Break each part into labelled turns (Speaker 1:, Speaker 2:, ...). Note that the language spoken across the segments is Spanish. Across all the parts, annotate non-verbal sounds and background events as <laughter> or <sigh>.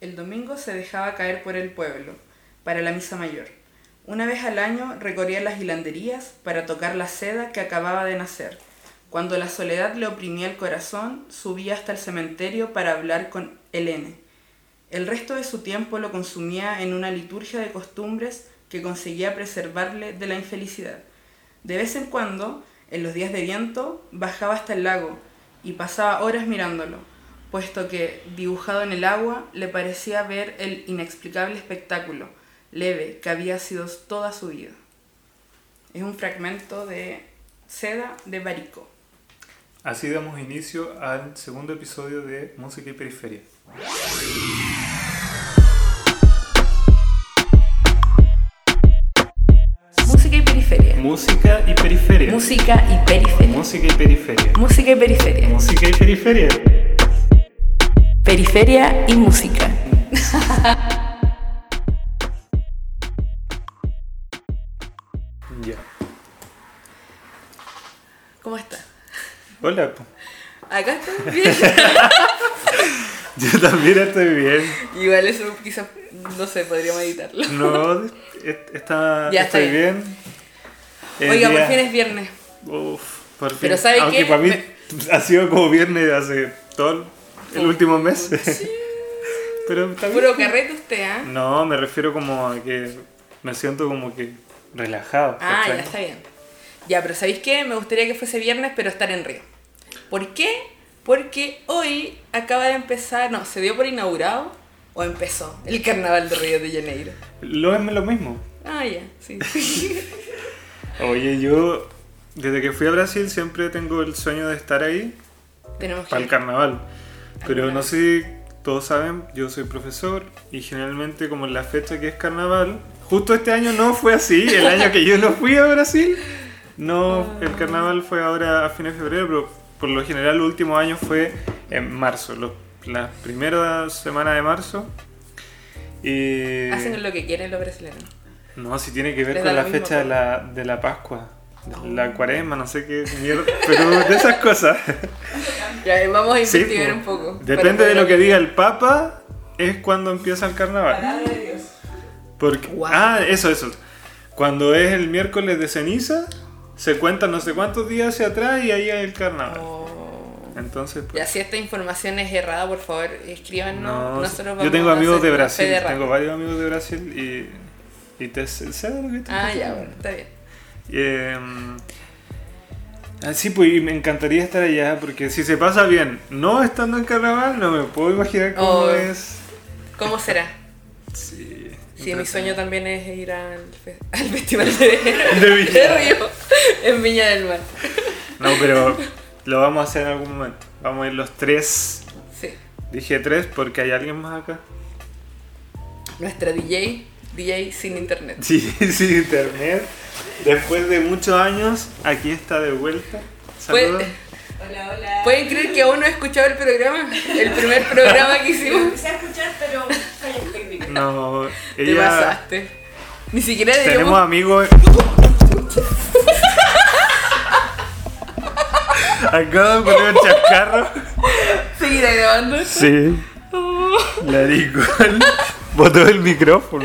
Speaker 1: El domingo se dejaba caer por el pueblo, para la misa mayor. Una vez al año recorría las hilanderías para tocar la seda que acababa de nacer. Cuando la soledad le oprimía el corazón, subía hasta el cementerio para hablar con Helene. El resto de su tiempo lo consumía en una liturgia de costumbres que conseguía preservarle de la infelicidad. De vez en cuando, en los días de viento, bajaba hasta el lago y pasaba horas mirándolo, puesto que, dibujado en el agua, le parecía ver el inexplicable espectáculo, leve, que había sido toda su vida. Es un fragmento de Seda de Barico.
Speaker 2: Así damos inicio al segundo episodio de Música y Periferia.
Speaker 1: Música y periferia.
Speaker 2: Música y Periferia.
Speaker 1: Música y periferia.
Speaker 2: Música y Periferia.
Speaker 1: Música y periferia.
Speaker 2: Música y Periferia.
Speaker 1: Periferia y música.
Speaker 2: Ya.
Speaker 1: ¿Cómo está?
Speaker 2: Hola.
Speaker 1: Acá estoy <laughs> bien.
Speaker 2: Yo también estoy bien.
Speaker 1: Igual eso quizás, no sé, podríamos editarlo.
Speaker 2: No, est- está,
Speaker 1: Ya,
Speaker 2: estoy bien. El
Speaker 1: Oiga,
Speaker 2: día-
Speaker 1: por fin es viernes.
Speaker 2: Uf, por fin.
Speaker 1: Pero ¿sabe
Speaker 2: Aunque
Speaker 1: qué?
Speaker 2: para mí
Speaker 1: Me- <laughs>
Speaker 2: ha sido como viernes hace todo el último mes.
Speaker 1: Sí.
Speaker 2: Pero bien.
Speaker 1: Puro carrete usted, ¿ah?
Speaker 2: No, me refiero como a que me siento como que relajado.
Speaker 1: Ah,
Speaker 2: ¿cachai?
Speaker 1: ya está bien. Ya, pero ¿sabéis qué? Me gustaría que fuese viernes, pero estar en Río. ¿Por qué? Porque hoy acaba de empezar, no, se dio por inaugurado o empezó el carnaval de Río de Janeiro.
Speaker 2: Lo es lo mismo.
Speaker 1: Ah, ya, sí. <laughs>
Speaker 2: Oye, yo desde que fui a Brasil siempre tengo el sueño de estar ahí
Speaker 1: Tenemos que.
Speaker 2: para el carnaval. Pero no sé, todos saben, yo soy profesor y generalmente como en la fecha que es carnaval, justo este año no fue así, el año que yo no fui a Brasil, no, el carnaval fue ahora a fines de febrero, pero por lo general el último año fue en marzo, los- la primera semana de marzo. Y...
Speaker 1: Hacen lo que quieren los brasileños.
Speaker 2: No, si tiene que ver
Speaker 1: Les
Speaker 2: con la fecha de la, de la Pascua, la cuaresma, no sé qué mierda, pero de esas cosas.
Speaker 1: Ya, eh, vamos a investigar un poco.
Speaker 2: Depende de lo que diga el Papa, es cuando empieza el carnaval.
Speaker 3: Palabra de Dios.
Speaker 2: Porque,
Speaker 1: Wow.
Speaker 2: Ah, eso, eso. Cuando es el miércoles de ceniza, se cuentan no sé cuántos días hacia atrás y ahí hay el carnaval.
Speaker 1: Oh.
Speaker 2: Entonces,
Speaker 1: Ya,
Speaker 2: pues,
Speaker 1: si esta información es errada, por favor, escríbanos.
Speaker 2: no,
Speaker 1: Nosotros
Speaker 2: yo tengo amigos de Brasil, tengo varios amigos de Brasil y, y te sé de lo que te
Speaker 1: Ah, ya, bueno, está bien.
Speaker 2: Eh, sí, pues me encantaría estar allá porque si se pasa bien no estando en carnaval, no me puedo imaginar cómo
Speaker 1: Oh.
Speaker 2: es.
Speaker 1: ¿Cómo será?
Speaker 2: Sí,
Speaker 1: Sí, mi sueño también es ir al, al <laughs> festival de, <laughs>
Speaker 2: De Viña.
Speaker 1: de Río en Viña del Mar.
Speaker 2: No, pero <laughs> lo vamos a hacer en algún momento. Vamos a ir los tres.
Speaker 1: Sí.
Speaker 2: Dije tres porque hay alguien más acá.
Speaker 1: Nuestra DJ, DJ sin internet.
Speaker 2: Sí, <laughs> sin internet. Después de muchos años, aquí está de vuelta. Saludos.
Speaker 3: Hola, hola.
Speaker 1: ¿Pueden creer que aún no he escuchado el programa? El primer programa que hicimos.
Speaker 3: empecé a escuchar, pero fallas técnicas.
Speaker 2: No,
Speaker 1: Te
Speaker 2: ella.
Speaker 1: pasaste. Ni siquiera
Speaker 2: Tenemos
Speaker 1: deberíamos...
Speaker 2: amigos. Acabo de poner un chascarro.
Speaker 1: seguir grabando.
Speaker 2: Sí. La Nicole botó el micrófono.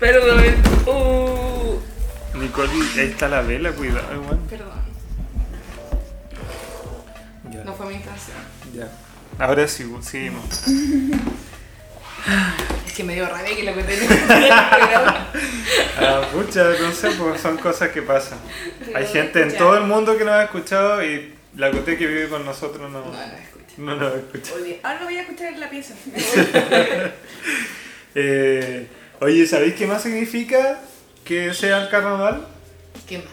Speaker 1: Perdón. Uh,
Speaker 2: Nicole, ahí está la vela, cuidado, igual.
Speaker 1: perdón.
Speaker 2: Ya.
Speaker 1: No fue mi intención.
Speaker 2: ya. Ahora sí, seguimos.
Speaker 1: Es que me dio rabia que lo que tenía.
Speaker 2: Ah, pucha, no sé, porque son cosas que pasan. Hay gente en
Speaker 3: escucha.
Speaker 2: todo el mundo que nos ha escuchado y la Coté que vive con nosotros no,
Speaker 1: No, no escuché.
Speaker 2: no nos escucha.
Speaker 3: Ahora lo voy a escuchar en la pieza. <laughs>
Speaker 2: Eh, oye, ¿sabéis qué más significa que sea el carnaval?
Speaker 1: ¿Qué más?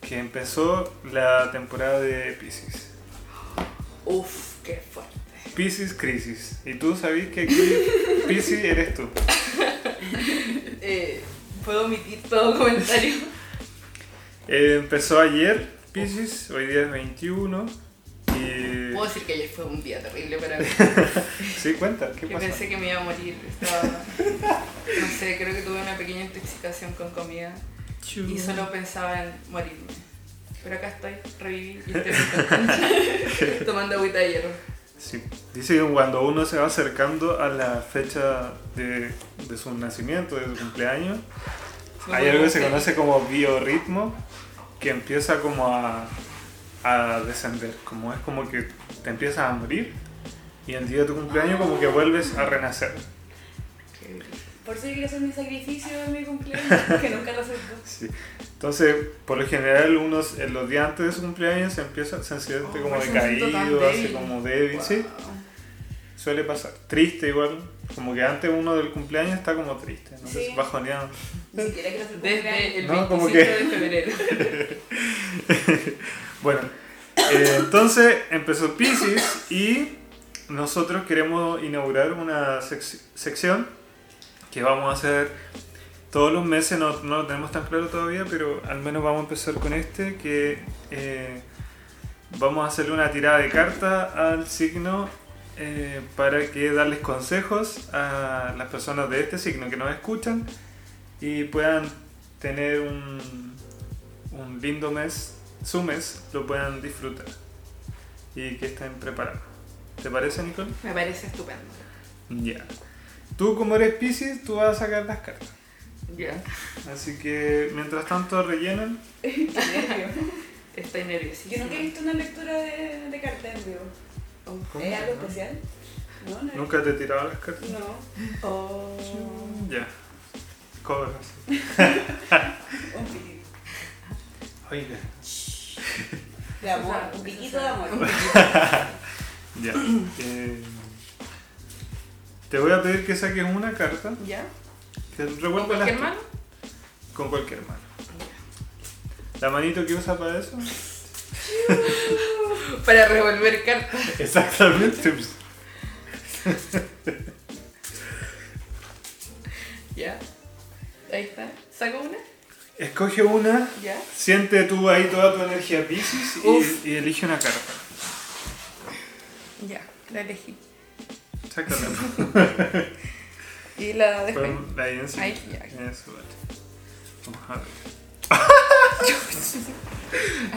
Speaker 2: Que empezó la temporada de Pisces.
Speaker 1: Uf, qué fuerte.
Speaker 2: Pisces Crisis. Y tú sabés que aquí <laughs> Pisces eres tú. <laughs>
Speaker 1: Eh, ¿Puedo omitir todo comentario?
Speaker 2: Eh, empezó ayer Pisces, hoy día es 21. Y...
Speaker 1: Puedo decir que ayer fue un día terrible para mí. <laughs>
Speaker 2: Sí, cuenta, ¿qué
Speaker 1: Yo pensé que me iba a morir. Estaba, no sé, creo que tuve una pequeña intoxicación con comida y solo pensaba en morirme. Pero acá estoy, reviví y estoy <laughs> tomando agüita de hierro.
Speaker 2: Sí. Dice que cuando uno se va acercando a la fecha de, de su nacimiento, de su cumpleaños, hay algo que se conoce como biorritmo, que empieza como a, a descender, como es como que te empiezas a morir y el día de tu cumpleaños como que vuelves a renacer.
Speaker 3: Por eso yo quiero hacer mi sacrificio en mi cumpleaños, <laughs> que nunca lo acepto.
Speaker 2: Sí. Entonces, por lo general, unos en los días antes de su cumpleaños se empieza, se siente
Speaker 1: Oh,
Speaker 2: como
Speaker 1: tan
Speaker 2: decaído, así
Speaker 1: débil.
Speaker 2: como débil, sí, suele pasar. Triste igual, como que antes uno del cumpleaños está como triste, no sé,
Speaker 3: Sí.
Speaker 2: bajoneado.
Speaker 3: Ni siquiera quiero hacer
Speaker 1: Desde
Speaker 3: cumpleaños.
Speaker 1: el
Speaker 2: No, como
Speaker 1: 25
Speaker 2: que-
Speaker 1: de febrero. <laughs>
Speaker 2: Bueno, eh, entonces empezó Pisces y nosotros queremos inaugurar una sec- sección que vamos a hacer todos los meses, no, no lo tenemos tan claro todavía, pero al menos vamos a empezar con este, que eh, vamos a hacerle una tirada de cartas al signo eh, para que darles consejos a las personas de este signo que nos escuchan y puedan tener un, un lindo mes, su mes, lo puedan disfrutar y que estén preparados. ¿Te parece, Nicole?
Speaker 1: Me parece estupendo.
Speaker 2: Ya. Tú como eres Pisces, tú vas a sacar las cartas.
Speaker 1: Ya.
Speaker 2: Así que mientras tanto rellenan. <laughs>
Speaker 1: Estoy
Speaker 3: Yo
Speaker 1: nerviosísima.
Speaker 3: nunca he visto una lectura de, de cartas en vivo. ¿Es algo especial? No, no.
Speaker 2: ¿Nunca te he tirado las cartas?
Speaker 3: No. Oh.
Speaker 2: Ya. Cobras. <laughs>
Speaker 3: Un.
Speaker 2: Oiga.
Speaker 3: De amor, un piquito de amor. <laughs>
Speaker 2: Ya. Eh, te voy a pedir que saques una carta.
Speaker 1: ¿Ya?
Speaker 2: Que
Speaker 1: ¿Con cualquier
Speaker 2: las-
Speaker 1: mano?
Speaker 2: Con cualquier mano. ¿La manito que usa para eso? <laughs>
Speaker 1: Para revolver cartas.
Speaker 2: Exactamente. <laughs>
Speaker 1: ¿Ya? Ahí está. ¿Saco una?
Speaker 2: Escoge una.
Speaker 1: ¿Ya?
Speaker 2: Siente tú ahí toda tu energía Pisces y, y elige una carta.
Speaker 1: Ya, la elegí.
Speaker 2: Sácala. <laughs>
Speaker 1: Y la después.
Speaker 2: Pon ahí encima.
Speaker 1: Ahí, ya.
Speaker 2: Eso, vale. Vamos a ver. <laughs>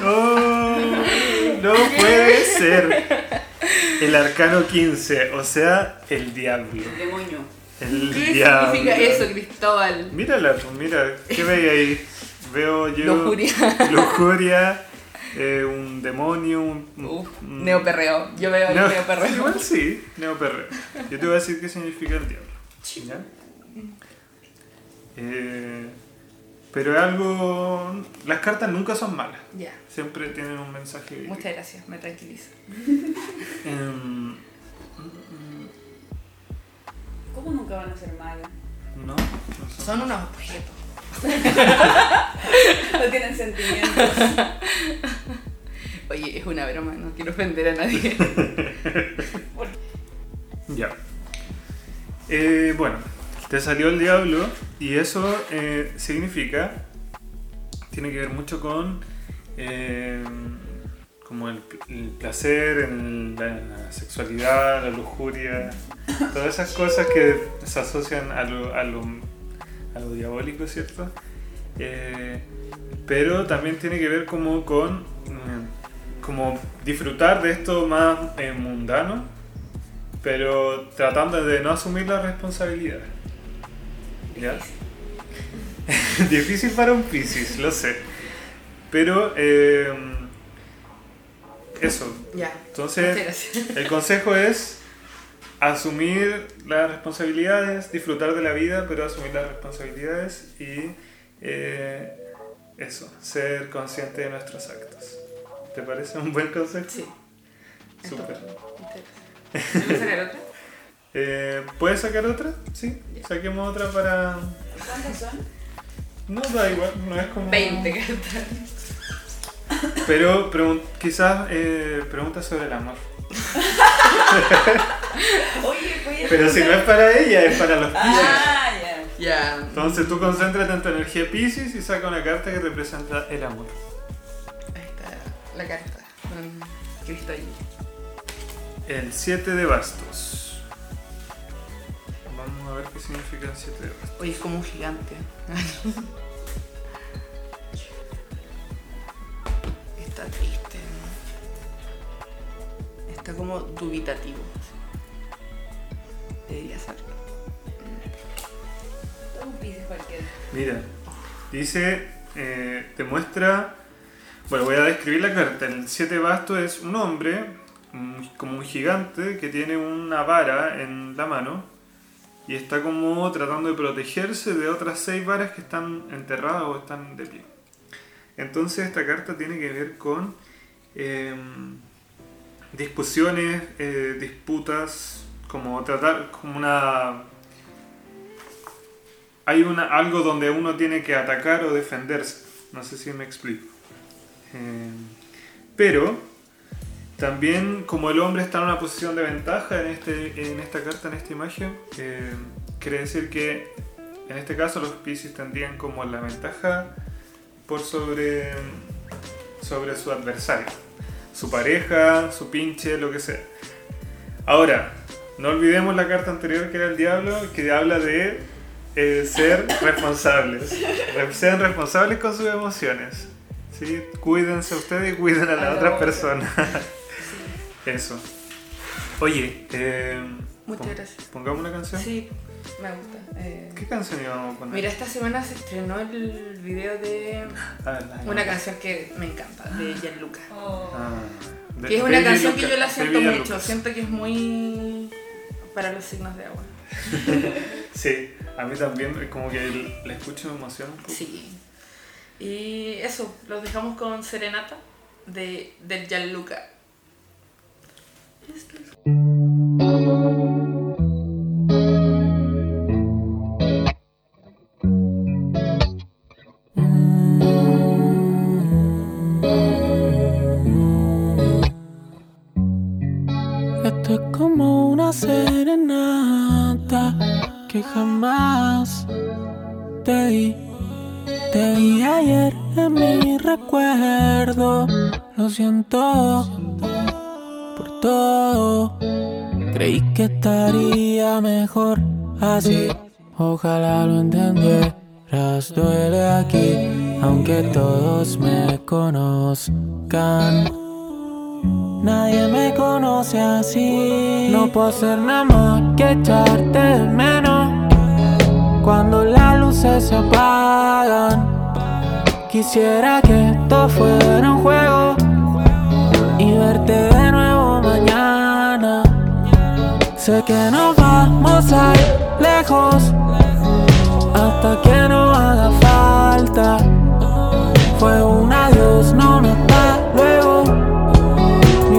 Speaker 2: ¡Oh! no puede ser. El arcano 15, o sea, el diablo.
Speaker 3: El demonio.
Speaker 2: El
Speaker 1: ¿Qué
Speaker 2: diablo.
Speaker 1: significa eso, Cristóbal?
Speaker 2: Mírala, mira, ¿qué veis ahí? Veo yo.
Speaker 1: Lujuria. <laughs>
Speaker 2: Lujuria, eh, un demonio, un.
Speaker 1: Uf,
Speaker 2: un-
Speaker 1: neoperreo. Yo veo
Speaker 2: Neo-
Speaker 1: neoperreo. <laughs>
Speaker 2: Igual sí, neoperreo. Yo te voy a decir qué significa el diablo. ¿ya? Eh, pero es algo. Las cartas nunca son malas.
Speaker 1: Ya.
Speaker 2: Siempre tienen un mensaje.
Speaker 1: Muchas gracias, me tranquiliza.
Speaker 2: Em,
Speaker 3: nunca van a ser malas?
Speaker 2: no, no son.
Speaker 1: Son unos objetos. <laughs>
Speaker 3: No tienen sentimientos.
Speaker 1: Oye, es una broma, no quiero ofender a nadie. <laughs>
Speaker 2: Ya. Eh, bueno, te salió el diablo y eso eh, significa, tiene que ver mucho con eh, como el, el placer, la, sexualidad, la lujuria, todas esas cosas que se asocian a lo, a lo, a lo diabólico, ¿cierto? Eh, pero también tiene que ver como con mm, como disfrutar de esto más eh, mundano pero tratando de no asumir la responsabilidad. ¿Ya? <laughs> Difícil para un Piscis, lo sé. Pero eh, eso.
Speaker 1: Ya.
Speaker 2: Entonces, el consejo es asumir las responsabilidades, disfrutar de la vida, pero asumir las responsabilidades y eh, eso, ser consciente de nuestros actos. ¿Te parece un buen consejo?
Speaker 1: Sí.
Speaker 2: Súper.
Speaker 1: Estupendo. Muchas gracias. ¿Me voy a sacar otra? <laughs>
Speaker 2: Eh, ¿Puedes sacar otra? Sí,
Speaker 1: Ya.
Speaker 2: saquemos otra para...
Speaker 3: ¿Cuántas son?
Speaker 2: No, da igual, no es como...
Speaker 1: 20 cartas.
Speaker 2: Pero pregun- quizás eh, preguntas sobre el amor.
Speaker 3: Oye, voy a
Speaker 2: Pero si no es para ella, es para los Pisces.
Speaker 3: Ah, ya.
Speaker 1: Ya.
Speaker 2: Entonces tú concéntrate en tu energía Pisces y saca una carta que representa el amor.
Speaker 1: Ahí está la carta. Con Cristo ahí.
Speaker 2: El 7 de bastos. Vamos a ver qué significa el 7 de bastos.
Speaker 1: Oye, es como un gigante. <laughs> Está triste. Está Está como dubitativo. Debería ser.
Speaker 2: Mira, dice, eh, te muestra, bueno, voy a describir la carta. El 7 basto es un hombre, un- como un gigante, que tiene una vara en la mano y está como tratando de protegerse de otras seis varas que están enterradas o están de pie. Entonces esta carta tiene que ver con em, discusiones, eh, disputas, como tratar como una hay una, algo donde uno tiene que atacar o defenderse. No sé si me explico. Eh, pero también como el hombre está en una posición de ventaja en, este, en esta carta, en esta imagen, eh, quiere decir que en este caso los Pisces tendrían como la ventaja por sobre, sobre su adversario. Su pareja, su pinche, lo que sea. Ahora, no olvidemos la carta anterior que era el diablo, que habla de eh, ser responsables. Re- Sean responsables con sus emociones. ¿sí? Cuídense ustedes y cuiden a la
Speaker 1: la
Speaker 2: otra persona. <laughs> Eso. Oye, eh,
Speaker 1: Muchas gracias.
Speaker 2: Pongamos una canción.
Speaker 1: Sí, me gusta. Eh,
Speaker 2: ¿Qué canción íbamos a poner?
Speaker 1: Mira, esta semana se estrenó el video de
Speaker 2: A ver, la-
Speaker 1: una canción que me encanta, de Gianluca.
Speaker 3: Oh.
Speaker 2: Ah, de
Speaker 1: Que es una
Speaker 2: Baby
Speaker 1: canción que yo la
Speaker 2: Baby
Speaker 1: siento mucho,
Speaker 2: Lucas.
Speaker 1: siento que es muy para los signos de agua. <laughs>
Speaker 2: Sí, a mí también, como que la escucho y me emociona un poco.
Speaker 1: Sí. Y eso, los dejamos con Serenata de, del Gianluca. Es-
Speaker 4: Esto es serenata que jamás te di. Te vi ayer en mi recuerdo. Lo siento por todo. Creí que estaría mejor así. Ojalá lo entendieras. Duele aquí, aunque todos me conozcan. Nadie me conoce así. No puedo hacer nada más que echarte de menos. Cuando las luces se apagan, quisiera que esto fuera un juego y verte de nuevo mañana. Sé que nos vamos a ir lejos hasta que no haga falta. Fue un adiós, no me.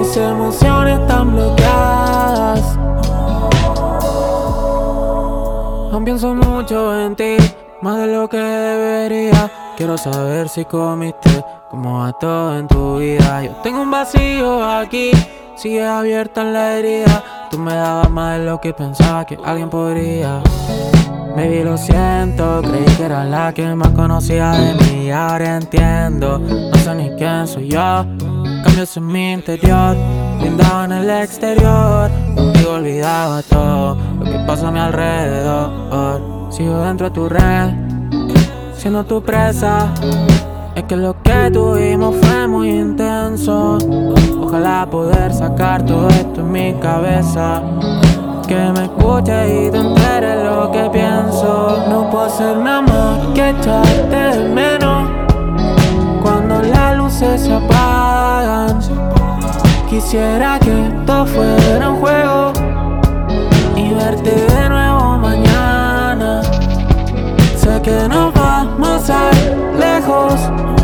Speaker 4: Mis emociones están bloqueadas. Aún pienso mucho en ti, más de lo que debería. Quiero saber si comiste, cómo va todo en tu vida. Yo tengo un vacío aquí, sigue abierta la herida. Tú me dabas más de lo que pensaba que alguien podría. Baby, lo siento, creí que era la que más conocía de mí ahora entiendo. No sé ni quién soy yo, cambios en mi interior, blindado en el exterior. Contigo olvidaba todo lo que pasa a mi alrededor. Sigo dentro de tu red, siendo tu presa. Es que lo que tuvimos fue muy intenso. Ojalá poder sacar todo esto en mi cabeza. Que me escuche y te entere lo que pienso. No puedo hacer nada más que echarte de menos. Se apagan, quisiera que esto fuera un juego y verte de nuevo mañana. Sé que nos vamos a ir lejos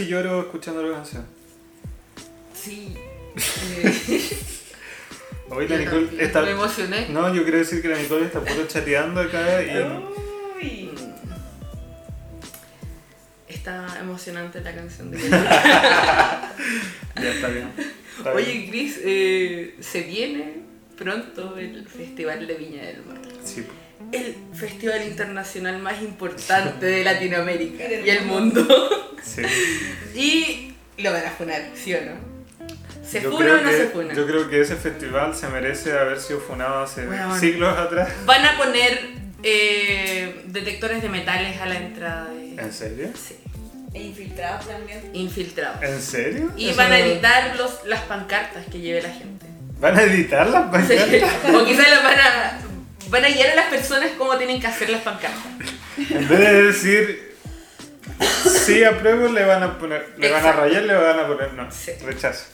Speaker 2: casi lloro escuchando la canción.
Speaker 1: Sí. Eh, <laughs>
Speaker 2: Oye, la Nicole
Speaker 1: también
Speaker 2: está...
Speaker 1: Me emocioné.
Speaker 2: No, yo quiero decir que la Nicole está puro chateando acá y...
Speaker 3: Uy.
Speaker 1: Está emocionante la canción de <laughs>
Speaker 2: Ya está bien. Está
Speaker 1: Oye,
Speaker 2: bien.
Speaker 1: Chris, eh, se viene pronto el Festival de Viña del Mar.
Speaker 2: Sí.
Speaker 1: El festival internacional más importante de Latinoamérica y el mundo.
Speaker 2: Sí. <laughs>
Speaker 1: Y lo van a funar, ¿sí o no? ¿Se
Speaker 2: Yo
Speaker 1: funa
Speaker 2: creo
Speaker 1: o no
Speaker 2: que-
Speaker 1: se funa?
Speaker 2: Yo creo que ese festival se merece haber sido funado hace
Speaker 1: Bueno.
Speaker 2: siglos atrás.
Speaker 1: Van a poner eh, detectores de metales a la entrada de...
Speaker 2: ¿En serio?
Speaker 1: Sí,
Speaker 3: E infiltrados también.
Speaker 1: infiltrados.
Speaker 2: ¿En serio?
Speaker 1: Y
Speaker 2: Eso
Speaker 1: van a
Speaker 2: no-
Speaker 1: editar los, las pancartas que lleve la gente.
Speaker 2: ¿Van a editar las
Speaker 1: Sí.
Speaker 2: pancartas? <laughs>
Speaker 1: O quizás las van a, van a guiar a las personas cómo tienen que hacer las pancartas.
Speaker 2: En vez de decir sí apruebo, le van a poner, le van a rayar, le van a poner no,
Speaker 1: Sí.
Speaker 2: rechazo.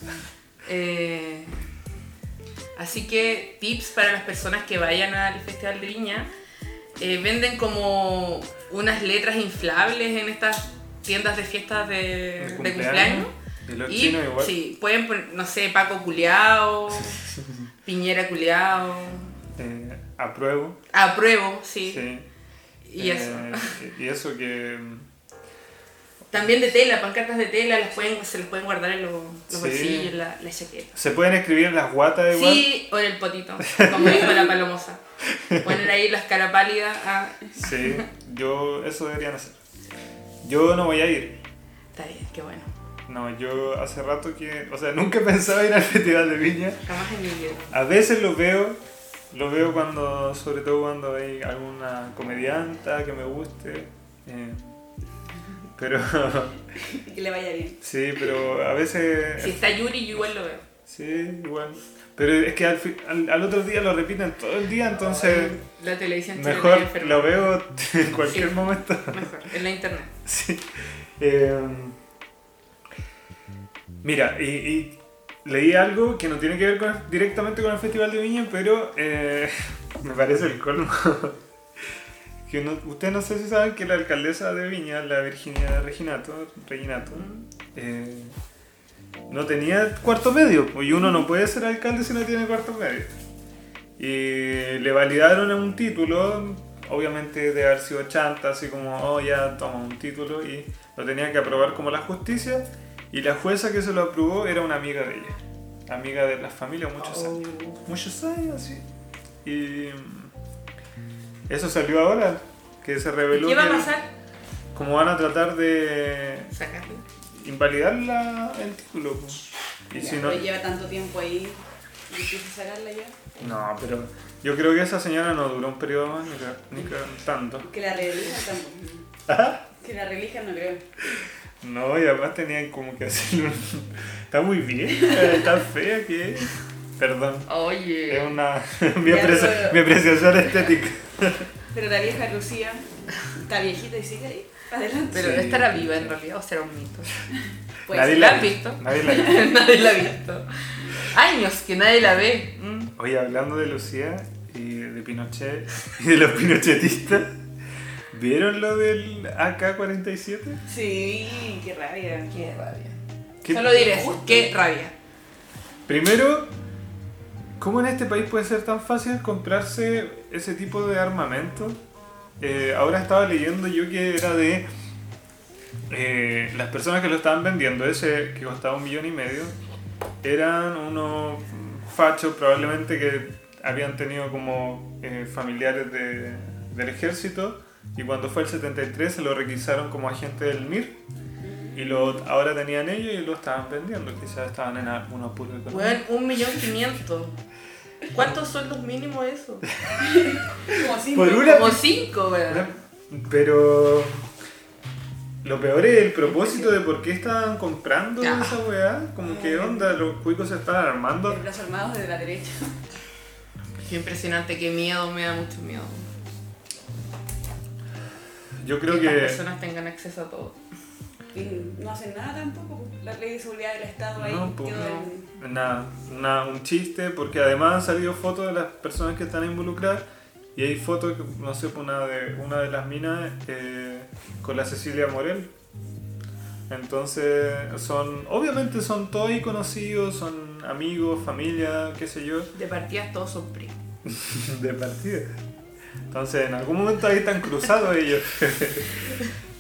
Speaker 1: Eh, así que tips para las personas que vayan al Festival de Viña. Eh, venden como unas letras inflables en estas tiendas de fiestas de, de cumpleaños.
Speaker 2: Y los
Speaker 1: Y
Speaker 2: chinos igual.
Speaker 1: sí, pueden poner, no sé, Paco Culeao, <laughs> Piñera Culeao,
Speaker 2: Eh, apruebo.
Speaker 1: apruebo, sí.
Speaker 2: Sí.
Speaker 1: Y eso.
Speaker 2: Eh, y eso que
Speaker 1: También de tela, pancartas de tela, las pueden, se les pueden guardar en los, los
Speaker 2: Sí.
Speaker 1: bolsillos, la, la chaqueta.
Speaker 2: se pueden escribir en las guatas igual.
Speaker 1: Sí, o en el potito, como dijo la palomosa. <laughs> Poner ahí las cara pálidas. Ah,
Speaker 2: Sí, yo eso deberían hacer. Yo no voy a ir.
Speaker 1: está bien, qué bueno.
Speaker 2: No, yo hace rato que, o sea, nunca <laughs> pensaba ir al Festival de Viña.
Speaker 1: Jamás en mi vida.
Speaker 2: A veces lo veo, lo veo cuando, sobre todo cuando hay alguna comedianta que me guste. eh, pero,
Speaker 3: Y <laughs> que le vaya bien.
Speaker 2: sí, pero a veces,
Speaker 1: Si está Yuri, yo igual lo veo.
Speaker 2: sí, igual. Pero es que al, al, al otro día lo repiten todo el día, entonces
Speaker 1: La televisión
Speaker 2: mejor lo veo <laughs> en cualquier
Speaker 1: Sí.
Speaker 2: momento.
Speaker 1: Mejor, en la internet. <laughs>
Speaker 2: Sí. Eh, mira, y, y leí algo que no tiene que ver con- directamente con el Festival de Viña, pero eh, me parece el colmo. Que no, ustedes no sé si saben que la alcaldesa de Viña, la Virginia Reginato, Reginato eh, no tenía cuarto medio, y uno no puede ser alcalde si no tiene cuarto medio. Y le validaron un título, obviamente de haber sido chanta, así como, oh ya, toma un título, y lo tenía que aprobar como la justicia, y la jueza que se lo aprobó era una amiga de ella, amiga de la familia muchos
Speaker 1: Oh.
Speaker 2: años. Muchos años, sí. Y eso salió ahora, que se reveló
Speaker 1: ¿Qué va a pasar?
Speaker 2: como van a tratar de
Speaker 1: Sacarlo.
Speaker 2: invalidar la- el título. Y
Speaker 3: Ya,
Speaker 2: si no,
Speaker 3: pero lleva tanto tiempo ahí. ¿Y empieza a sacarla ya?
Speaker 2: no, pero yo creo que esa señora no duró un periodo más ni, ni tanto.
Speaker 3: Que la relijan tampoco.
Speaker 2: Ajá. <laughs>
Speaker 3: Que la relijan no creo.
Speaker 2: No, y además tenían como que hacer un... Está muy bien, está fea que es. Perdón, es
Speaker 1: Oye.
Speaker 2: una... <laughs> aprecia-
Speaker 3: pero-
Speaker 2: mi apreciación estética. <laughs>
Speaker 3: Pero la vieja Lucía está viejita y sigue ahí. Adelante.
Speaker 1: Pero
Speaker 2: Sí.
Speaker 1: estará viva en realidad o será un mito. <laughs>
Speaker 3: Pues,
Speaker 2: nadie
Speaker 1: ¿la
Speaker 2: la
Speaker 1: has visto?
Speaker 2: Nadie la <laughs> vi.
Speaker 1: nadie la ha visto. Años que nadie la ve. Mm.
Speaker 2: Oye, hablando de Lucía y de Pinochet y de los pinochetistas, ¿vieron lo del AK-47?
Speaker 3: Sí, qué rabia.
Speaker 1: Qué rabia.
Speaker 2: ¿Qué-
Speaker 1: Solo diré qué rabia.
Speaker 2: Primero, ¿cómo en este país puede ser tan fácil comprarse ese tipo de armamento? Eh, ahora estaba leyendo yo que era de eh, las personas que lo estaban vendiendo, ese que costaba un millón y medio, eran unos fachos probablemente que habían tenido como eh, familiares de- del ejército y cuando fue el 73 se lo requisaron como agente del MIR y lo, ahora tenían ellos y lo estaban vendiendo, quizás estaban en un apuro económico.
Speaker 1: Weón, un millón quinientos. ¿Cuántos sueldos mínimos eso? <laughs>
Speaker 3: Como.
Speaker 2: Por una
Speaker 1: Como cinco, weón.
Speaker 2: Pero lo peor es el propósito de por qué estaban comprando
Speaker 1: Ya.
Speaker 2: esa weá. Como que onda, los cuicos se están armando.
Speaker 3: Los brazos armados de la derecha.
Speaker 1: Qué impresionante, qué miedo, me da mucho miedo.
Speaker 2: Yo creo
Speaker 1: que las
Speaker 2: que
Speaker 1: personas tengan acceso a todo.
Speaker 3: Y no hacen nada tampoco. La ley de seguridad del Estado ahí
Speaker 2: No, pues,
Speaker 3: quedó
Speaker 1: no.
Speaker 3: en-
Speaker 2: nada, una- un chiste, porque además han salido fotos de las personas que están involucradas. Y hay fotos, no sé, una de, una de las minas eh, con la Cecilia Morel. Entonces, son, obviamente son todos ahí conocidos, son amigos, familia, qué sé yo,
Speaker 1: De partidas todos son primos. <laughs>
Speaker 2: de partida. Entonces, en algún momento ahí están cruzados ellos. <laughs>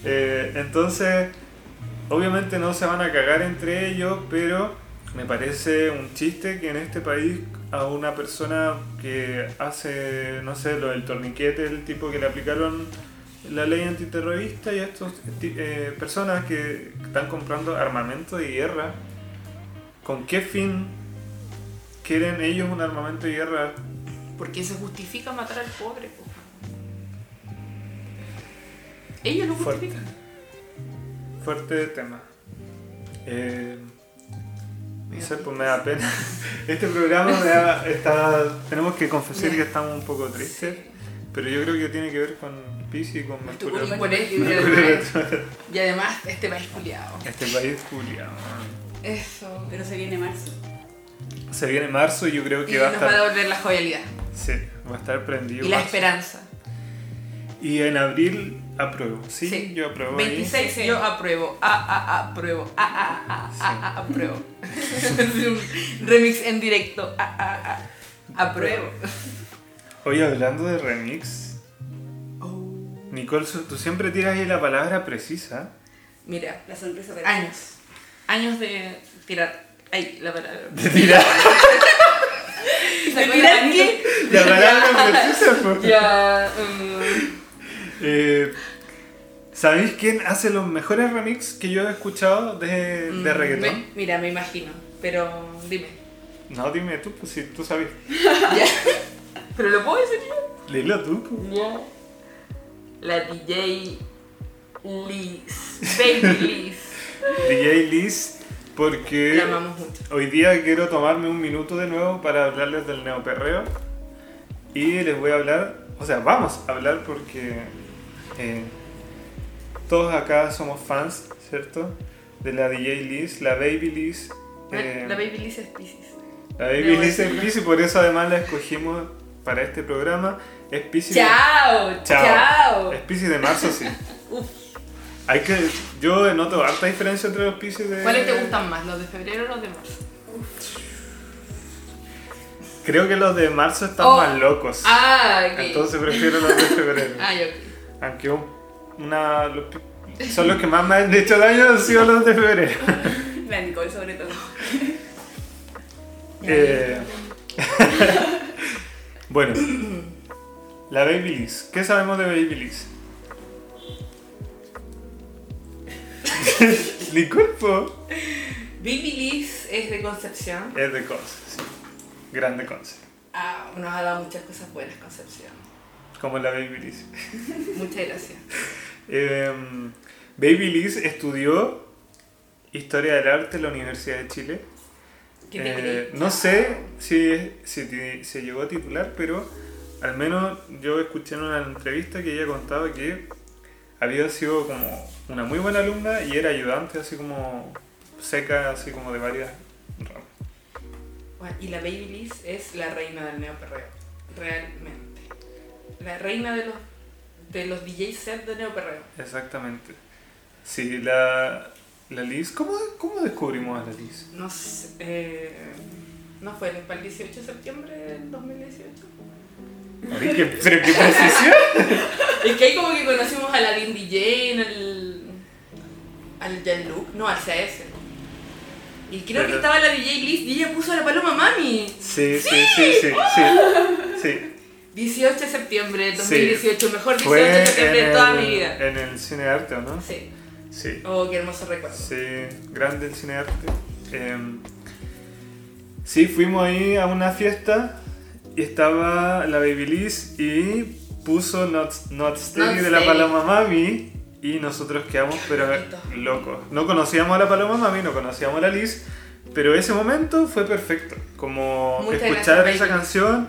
Speaker 2: Eh, entonces, obviamente no se van a cagar entre ellos, pero me parece un chiste que en este país a una persona que hace, no sé, lo del torniquete, el tipo que le aplicaron la ley antiterrorista y a estas personas que están comprando armamento de guerra, ¿con qué fin quieren ellos un armamento de guerra?
Speaker 1: Porque se justifica matar al pobre. po. Ellos lo justifican.
Speaker 2: Fuerte tema. Eh, no sé, pues me da pena. <laughs> Este programa me da, está, tenemos que confesar que estamos un poco tristes, pero yo creo que tiene que ver con Pisces y con Mercurio.
Speaker 1: Y por eso- y
Speaker 2: Mercurio
Speaker 1: además, y este país culiado.
Speaker 2: Este país Julia.
Speaker 1: Eso.
Speaker 3: Pero se viene marzo.
Speaker 2: Se viene marzo y yo creo
Speaker 1: Y
Speaker 2: que va a
Speaker 1: nos va a
Speaker 2: estar,
Speaker 1: devolver la jovialidad.
Speaker 2: sí, va a estar prendido.
Speaker 1: Y la
Speaker 2: marzo.
Speaker 1: esperanza.
Speaker 2: Y en abril apruebo. Sí,
Speaker 1: Sí.
Speaker 2: yo apruebo. ahí.
Speaker 1: 26
Speaker 3: Sí, sí.
Speaker 1: yo apruebo. A, a, a, apruebo. A, a, a, a, a, apruebo. <laughs> Un remix en directo. A, a, a, apruebo.
Speaker 2: Oye, hablando de remix,
Speaker 1: Oh.
Speaker 2: Nicole, tú siempre tiras ahí la palabra precisa.
Speaker 1: Mira,
Speaker 3: La sorpresa para
Speaker 1: años. Años de tirar. Ay, la palabra.
Speaker 2: De tirar <laughs>
Speaker 1: ¿De tirar qué?
Speaker 2: la palabra precisa. <laughs>
Speaker 1: Ya. mm,
Speaker 2: Eh, ¿Sabéis quién hace los mejores remix que yo he escuchado de, de
Speaker 1: mm,
Speaker 2: reggaetón?
Speaker 1: me- mira, me imagino. Pero dime.
Speaker 2: No, dime tú, pues si tú sabes. <laughs>
Speaker 1: ¿Pero lo puedo decir yo?
Speaker 2: Dilo tú. pues.
Speaker 1: La DJ Liz. Baby <laughs> Liz.
Speaker 2: DJ Liz, porque
Speaker 1: La amamos mucho.
Speaker 2: hoy día quiero tomarme un minuto de nuevo para hablarles del neoperreo. Y les voy a hablar, o sea, vamos a hablar porque eh, todos acá somos fans, ¿cierto? De la DJ Liz, la Baby Liz. eh,
Speaker 1: La Baby Liz es Pisces.
Speaker 2: La Baby Liz es. Pisces, por eso además la escogimos para este programa. Es Pisces. de-
Speaker 1: ¡Chao!
Speaker 2: Chao.
Speaker 1: ¡Chao!
Speaker 2: Es Pisces de marzo, sí. <laughs>
Speaker 1: Uf.
Speaker 2: Hay que. Yo noto harta diferencia entre los Pisces de.
Speaker 1: ¿Cuáles te gustan más, los de febrero o los de marzo?
Speaker 2: Creo que los de marzo están
Speaker 1: Oh.
Speaker 2: más locos.
Speaker 1: Ah, ok.
Speaker 2: Entonces prefiero los de febrero. <laughs>
Speaker 1: Ah, yo.
Speaker 2: Aunque un- una. los pi- son los que más me han hecho daño han sido los de febrero. <laughs>
Speaker 3: La Nicole sobre todo. <laughs>
Speaker 2: Eh, <laughs> bueno. La Baby Liz. ¿Qué sabemos de Baby Liz? Ni cuerpo.
Speaker 1: Baby Liz es de Concepción.
Speaker 2: Es de Conce, sí. Grande Conce.
Speaker 1: Ah, nos ha dado muchas cosas buenas, Concepción.
Speaker 2: Como la Baby Liz.
Speaker 1: Muchas gracias.
Speaker 2: Em, Baby Liz estudió Historia del Arte en la Universidad de Chile.
Speaker 1: ¿Qué te
Speaker 2: Eh, no sé si, se llegó a titular, pero al menos yo escuché en una entrevista que ella contaba que había sido como una muy buena alumna y era ayudante así como seca, así como de varias ramas.
Speaker 1: Bueno, y la Baby Liz es la reina del neoperreo. Realmente. La reina de los, de los DJ set de neoperreo.
Speaker 2: Exactamente. Sí, la, la Liz, ¿cómo, ¿cómo descubrimos a la Liz?
Speaker 1: No sé. eh, ¿No fue el- para el 18 de septiembre del 2018?
Speaker 2: Oye, qué- pero qué precisión. <laughs>
Speaker 1: Es que ahí como que conocimos a la Lindy Jane, al. al Jean-Luc, no, al CS. Y creo que
Speaker 2: Pero-
Speaker 1: estaba la DJ Liz y ella puso a la paloma mami.
Speaker 2: Sí, sí, sí, sí, sí. sí.
Speaker 1: 18 de septiembre
Speaker 2: Sí.
Speaker 1: 2018, mejor 18
Speaker 2: Fue
Speaker 1: de septiembre de toda
Speaker 2: el-
Speaker 1: mi vida.
Speaker 2: En el cine de arte, ¿o no?
Speaker 1: Sí.
Speaker 2: Sí.
Speaker 1: Oh, qué hermoso recuerdo.
Speaker 2: Sí, grande el cine de arte. Em, sí, fuimos ahí a una fiesta y estaba la Baby Liz y puso Not, Not Steady
Speaker 1: Not
Speaker 2: de la. Paloma Mami y nosotros quedamos pero
Speaker 1: bonito.
Speaker 2: locos. No conocíamos a la Paloma Mami, no conocíamos a la Liz, pero ese momento fue perfecto. Como
Speaker 1: Muchas
Speaker 2: escuchar
Speaker 1: gracias,
Speaker 2: esa
Speaker 1: Baby.
Speaker 2: canción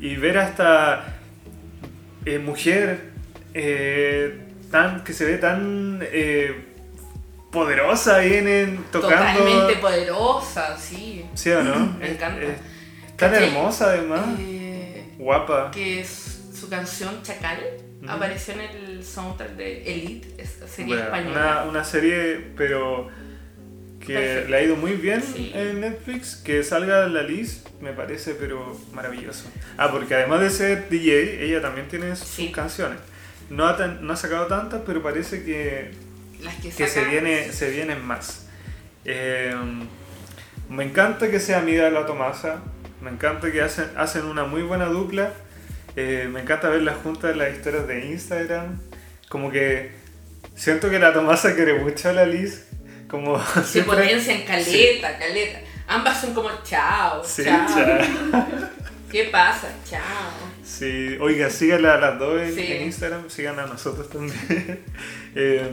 Speaker 2: y ver a esta eh, mujer eh, tan, que se ve tan eh, poderosa vienen tocando.
Speaker 1: Totalmente poderosa, sí.
Speaker 2: ¿Sí o no?
Speaker 1: Me encanta.
Speaker 2: es tan hermosa además. Guapa.
Speaker 1: que es su canción Chacal. Apareció en el soundtrack de Elite, serie
Speaker 2: Bueno,
Speaker 1: española.
Speaker 2: una, una serie, pero que
Speaker 1: Perfecto.
Speaker 2: le ha ido muy bien
Speaker 1: Sí.
Speaker 2: en Netflix. Que salga la Liz me parece, pero maravilloso. Ah, porque además de ser DJ, ella también tiene sus
Speaker 1: Sí.
Speaker 2: canciones. No ha, tan- no ha sacado tantas, pero parece que,
Speaker 1: Las que,
Speaker 2: que se, viene, se vienen más. Eh, me encanta que sea amiga de la Tomasa. Me encanta que hacen, hacen una muy buena dupla. Eh, me encanta verlas juntas en las historias de Instagram. Como que siento que la Tomasa quiere mucho a la Liz. Como
Speaker 1: Se <laughs>
Speaker 2: siempre-
Speaker 1: potencian caleta, caleta. Ambas son como chao,
Speaker 2: Sí,
Speaker 1: chao.
Speaker 2: chao. <laughs>
Speaker 1: ¿Qué pasa? Chao.
Speaker 2: Sí, oiga, síganla a las dos en,
Speaker 1: Sí.
Speaker 2: en Instagram, sigan a nosotros también. <laughs> Eh,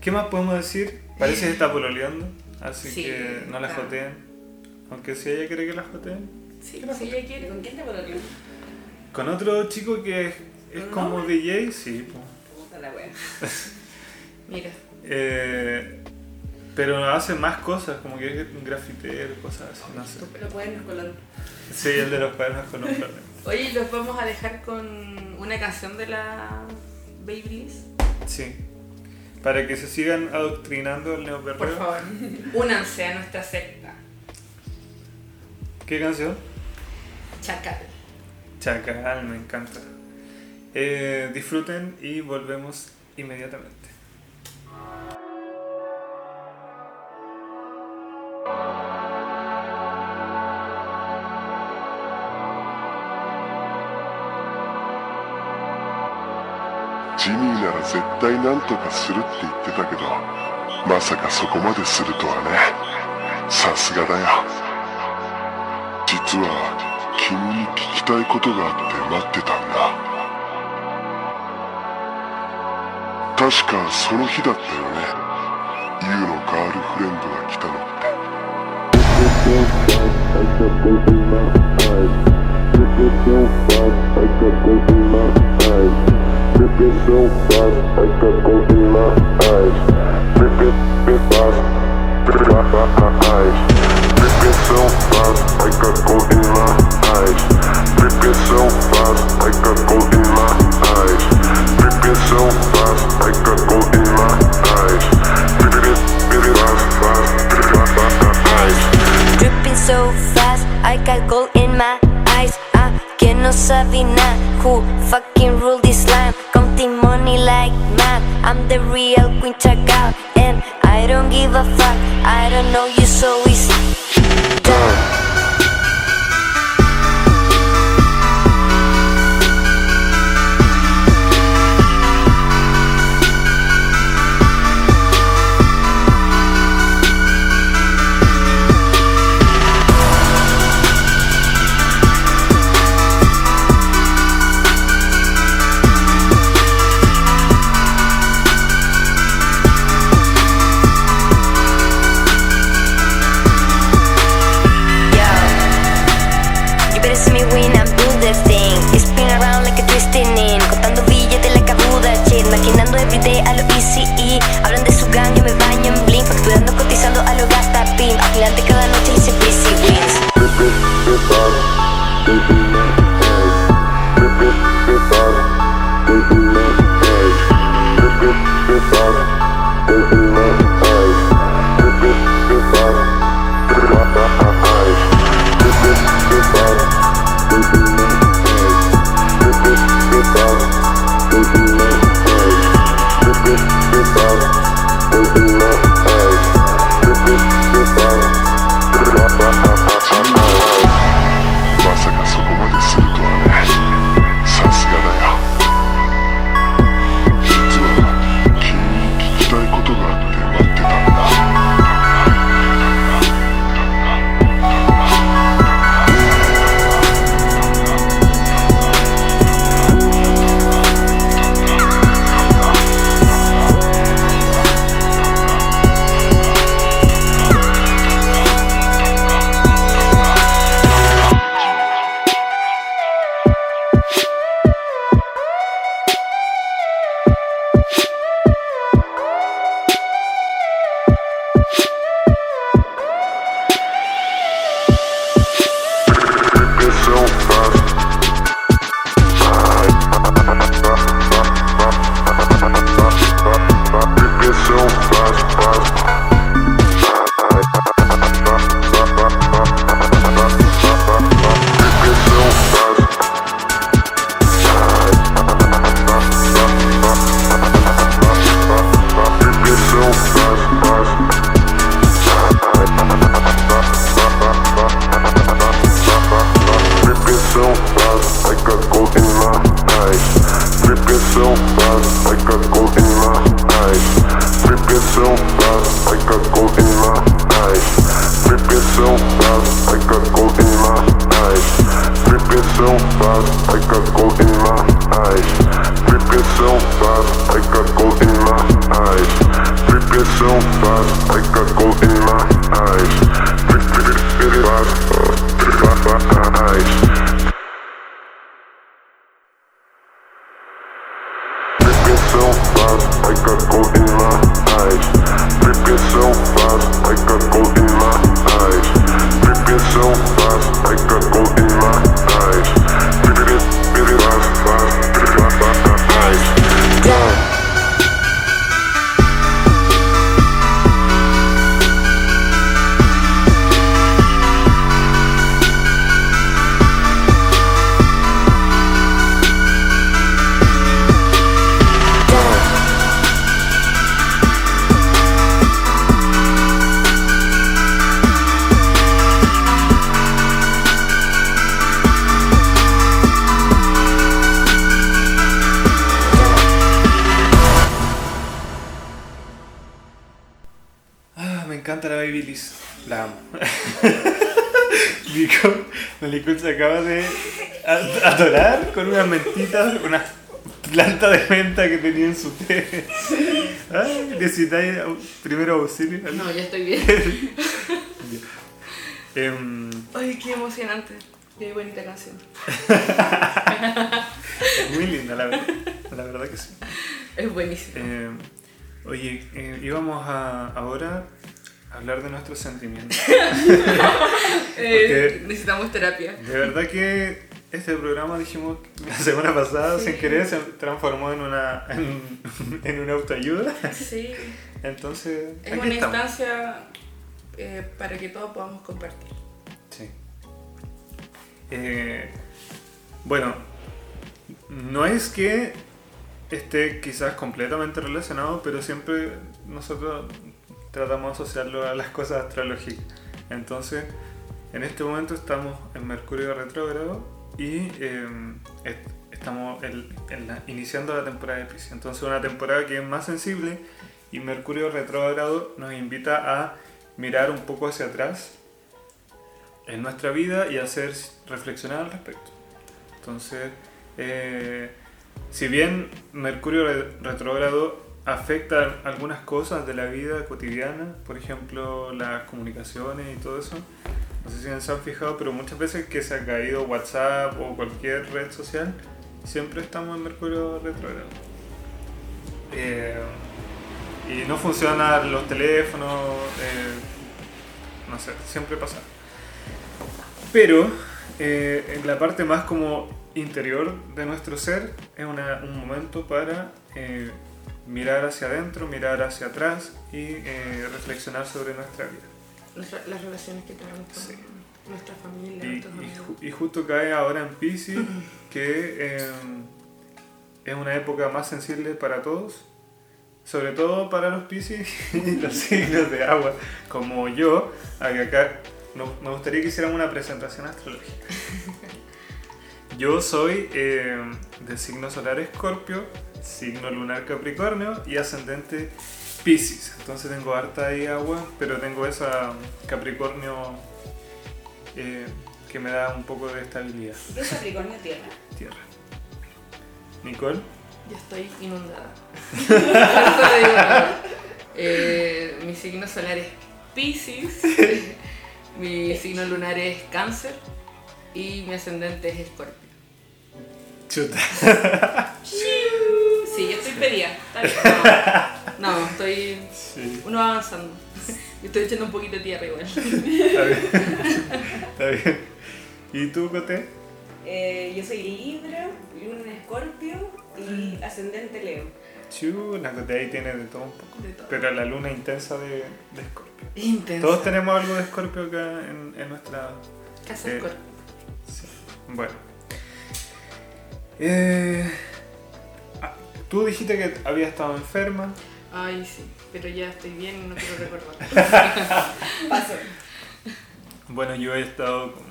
Speaker 2: ¿Qué más podemos decir? Parece que está pololeando, así
Speaker 1: Sí,
Speaker 2: que no la
Speaker 1: claro.
Speaker 2: joteen. Aunque si ella quiere que la joteen.
Speaker 1: Sí, si ella quiere.
Speaker 3: ¿Con quién te pololeó?
Speaker 2: Con otro chico que es, es
Speaker 3: ¿Un
Speaker 2: como? DJ, sí. po.
Speaker 3: Puta la wea.
Speaker 1: Mira.
Speaker 2: Eh, pero hace más cosas, como que es un grafitero, cosas así, no sé.
Speaker 3: Pero pueden color.
Speaker 2: Sí, el de los cuadernos los flores. <laughs>
Speaker 1: Oye, los vamos a dejar con una canción de la Babyliss.
Speaker 2: Sí. Para que se sigan adoctrinando el
Speaker 1: Por
Speaker 2: neoperreo.
Speaker 1: favor, <laughs> únanse a nuestra secta.
Speaker 2: ¿Qué canción?
Speaker 1: Chacal.
Speaker 2: Chacal, me encanta. Eh, disfruten y volvemos inmediatamente.
Speaker 5: 絶対なんとかするって言ってたけどまさかそこまでするとはね。さすがだよ。実は君に聞きたいことがあって待ってたんだ。確かその日だったよね。ユウのガールフレンドが来たのって「
Speaker 6: Dripping so fast, I got gold in my eyes. Dripping, dripping
Speaker 5: fast, dripping my eyes. Dripping so fast, I got gold in my eyes. Dripping so fast, I got gold in my eyes. Dripping so fast, I got gold in my eyes. Dripping, dripping fast, fast, dripping my eyes. Dripping so fast, I got gold in my eyes. Ah, que no sabía nada. Who fuck like mad. I'm the real Queen Chagal, and I
Speaker 2: don't give a fuck. I don't know you, so easy. done. Que tenía en su té. <laughs> Ay, ¿Necesitáis primero auxilio?
Speaker 1: No, ya estoy bien. <laughs>
Speaker 2: Em,
Speaker 1: Ay, qué emocionante. Qué bonita canción.
Speaker 2: es <laughs> muy linda, la verdad. La verdad que sí.
Speaker 1: Es buenísimo.
Speaker 2: Eh, oye, eh, íbamos a ahora a hablar de nuestros sentimientos.
Speaker 1: Eh, necesitamos terapia.
Speaker 2: De verdad que este programa dijimos la semana pasada,
Speaker 1: Sí.
Speaker 2: sin querer, se transformó en una en, en una autoayuda.
Speaker 1: Sí.
Speaker 2: Entonces,
Speaker 1: Es
Speaker 2: aquí
Speaker 1: una
Speaker 2: estamos.
Speaker 1: instancia eh, para que todos podamos compartir.
Speaker 2: Sí. Eh, bueno, no es que esté quizás completamente relacionado, pero siempre nosotros tratamos de asociarlo a las cosas astrológicas. Entonces, en este momento estamos en Mercurio retrógrado y est- estamos iniciando la temporada de Piscis. Entonces, una temporada que es más sensible y Mercurio retrógrado nos invita a mirar un poco hacia atrás en nuestra vida y hacer reflexionar al respecto. Entonces, eh, si bien Mercurio re- retrógrado afecta algunas cosas de la vida cotidiana, por ejemplo las comunicaciones y todo eso, no sé si se han fijado, pero muchas veces que se ha caído WhatsApp o cualquier red social, siempre estamos en Mercurio retrógrado. Eh, y no funcionan los teléfonos, eh, no sé, siempre pasa. Pero eh, en la parte más como interior de nuestro ser es un momento para mirar hacia adentro, mirar hacia atrás y reflexionar sobre nuestra vida.
Speaker 1: Las relaciones que tenemos con
Speaker 2: Sí.
Speaker 1: nuestra familia,
Speaker 2: Y,
Speaker 1: nuestros
Speaker 2: y
Speaker 1: amigos.
Speaker 2: ju- y justo cae ahora en Pisces, que eh, es una época más sensible para todos, sobre todo para los Pisces <laughs> y los signos de agua, como yo, a que acá me gustaría que hiciéramos una presentación astrológica. <laughs> Yo soy eh, de signo solar Escorpio, signo lunar Capricornio y ascendente Pisces. Entonces tengo harta ahí agua, pero tengo esa Capricornio eh, que me da un poco de estabilidad.
Speaker 3: ¿Qué es Capricornio Tierra?
Speaker 2: Tierra. Nicole,
Speaker 1: Yo estoy inundada. <laughs> Eh, mi signo solar es Pisces, <laughs> mi signo lunar es Cáncer y mi ascendente es Escorpio.
Speaker 2: chuta. <laughs>
Speaker 1: Sí, yo estoy pedida. bien. No, estoy.
Speaker 2: Sí,
Speaker 1: Uno va avanzando. Estoy echando un poquito de tierra igual.
Speaker 2: está bien. Está bien. ¿Y tú, Cote?
Speaker 3: Eh, yo soy Libra, Luna en Escorpio y ascendente Leo.
Speaker 2: Chu, la Cote ahí tiene de todo un poco.
Speaker 1: De todo.
Speaker 2: Pero la luna intensa de, de Escorpio.
Speaker 1: Intenso.
Speaker 2: Todos tenemos algo de Escorpio acá en, en nuestra...
Speaker 1: Casa
Speaker 2: eh,
Speaker 1: Escorpio.
Speaker 2: Sí. Bueno. Eh, ah, tú dijiste que había estado enferma.
Speaker 1: Ay, sí, pero ya estoy bien y no quiero recordar. <laughs>
Speaker 3: Paso.
Speaker 2: Bueno, yo he estado como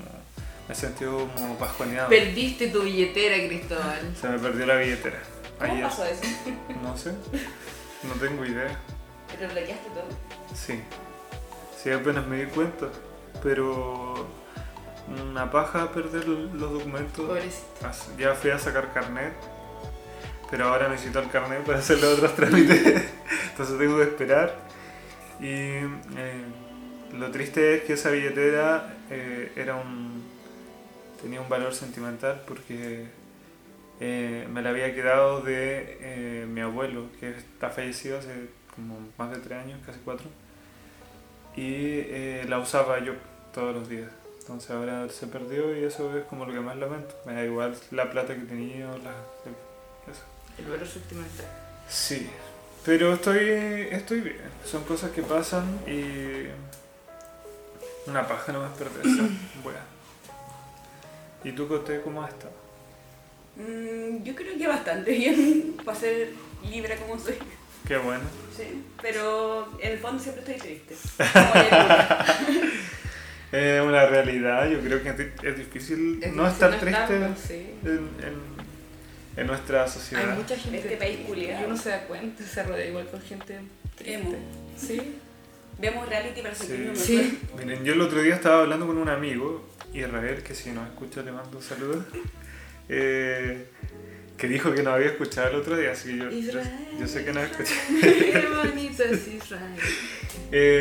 Speaker 2: Me he sentido como bajoneado.
Speaker 1: Perdiste tu billetera, Cristóbal.
Speaker 2: Se me perdió la billetera.
Speaker 3: ¿Cómo
Speaker 2: Ayer.
Speaker 3: pasó eso?
Speaker 2: No sé. No tengo idea.
Speaker 3: ¿Pero bloqueaste todo?
Speaker 2: Sí. Sí, apenas me di cuenta. Pero una paja perder los documentos.
Speaker 1: Pobrecito.
Speaker 2: Ya fui a sacar carnet. Pero ahora necesito el carnet para hacer los otros trámites. <laughs> Entonces tengo que esperar. Y eh, lo triste es que esa billetera eh, era un. tenía un valor sentimental porque eh, me la había quedado de mi abuelo, que está fallecido hace como más de tres años, casi cuatro. Y la usaba yo todos los días. Entonces ahora se perdió y eso es como lo que más lamento. Me da igual la plata que tenía la...
Speaker 1: El valor sentimental.
Speaker 2: Sí, pero estoy, estoy bien. Son cosas que pasan y una paja no más perderse. Bueno. ¿Y tú, Cote, cómo has estado?
Speaker 3: Mm, yo creo que bastante bien <laughs> para ser libre como soy.
Speaker 2: Qué bueno.
Speaker 3: Sí. Pero en el fondo siempre estoy triste. <laughs>
Speaker 2: Es una realidad, yo creo que es difícil
Speaker 1: Es
Speaker 2: no estar
Speaker 1: no
Speaker 2: triste
Speaker 1: estarlo, sí.
Speaker 2: en, en- en nuestra sociedad.
Speaker 1: Hay mucha gente
Speaker 3: Este país
Speaker 1: y uno se da cuenta, se rodea igual con gente triste.
Speaker 3: Emo.
Speaker 1: Sí.
Speaker 3: Vemos reality para sentirnos
Speaker 2: Sí.
Speaker 3: mejor.
Speaker 1: Sí.
Speaker 2: Miren, yo el otro día estaba hablando con un amigo, Israel, que si nos escucha le mando un saludo, eh, que dijo que nos había escuchado el otro día, así que yo, yo,
Speaker 1: Israel.
Speaker 2: yo sé que nos escucha.
Speaker 1: Qué bonito es Israel. <laughs>
Speaker 2: Eh,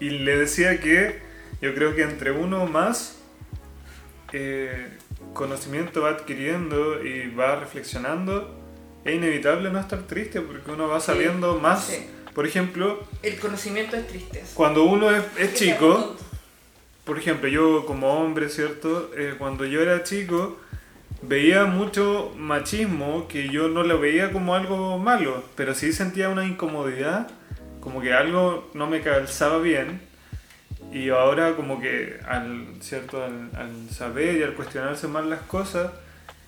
Speaker 2: y le decía que yo creo que entre uno más eh, conocimiento va adquiriendo y va reflexionando, es inevitable no estar triste porque uno va
Speaker 1: Sí,
Speaker 2: sabiendo más.
Speaker 1: sí.
Speaker 2: Por ejemplo,
Speaker 1: El conocimiento es tristeza.
Speaker 2: cuando uno es, chico, por ejemplo, yo como hombre, ¿cierto? Eh, cuando yo era chico, veía mucho machismo que yo no lo veía como algo malo, pero sí sentía una incomodidad, como que algo no me calzaba bien. Y ahora como que al, ¿cierto? Al, al saber y al cuestionarse más las cosas,